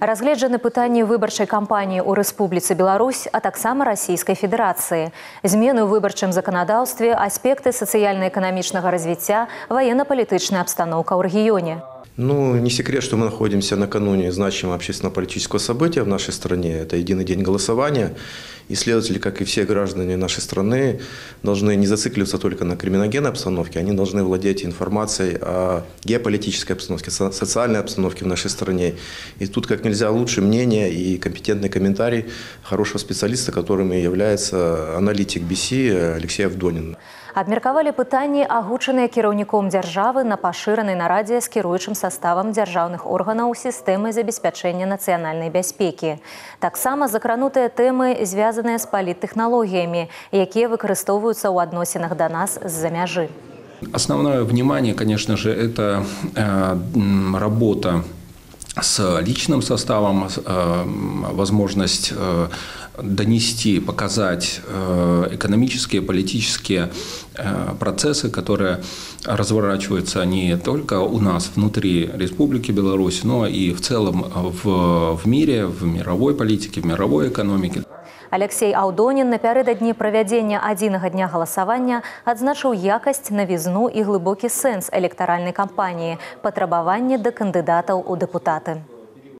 Разгледжаны пытанні выбарчай кампаніі ў Рэспубліцы Беларусь, а таксама расійскай федэрацыі. Змены ў выбарчым заканадаўстве, аспекты сацыяльна-эканамічнага развіцця, военно-палітычная абстаноўка ў рэгіёне. Ну, не секрет, что мы находимся накануне значимого общественно-политического события в нашей стране. Это единый день голосования. Исследователи, как и все граждане нашей страны, должны не зацикливаться только на криминогенной обстановке, они должны владеть информацией о геополитической обстановке, со- социальной обстановке в нашей стране. И тут как нельзя лучше мнение и компетентный комментарий хорошего специалиста, которым и является аналитик BC Алексей Авдонин Абмеркавалі пытанні, агучаныя кіраўніком дзяржавы на пашыранай нарадзе з кіруючым саставам дзяржаўных органаў сістэмы забеспячэння нацыянальнай бяспекі. Таксама закранутыя тэмы, звязаныя з паліттэхналогіямі, якія выкарыстоўваюцца ў адносінах да нас з-за мяжы. Основное внимание, конечно же, это э, м, работа с личным составом, с, э, возможность э, донести, показать э, экономические, политические э, процессы, которые разворачиваются не только у нас внутри Республики Беларусь, но и в целом в, в мире, в мировой политике, в мировой экономике. Алексей Аўдонін напярэдадні правядзення адзінага дня галасавання адзначыў якасць, навізну і глыбокі сэнс электаральнай кампаніі, патрабаванне да кандыдатаў у дэпутаты.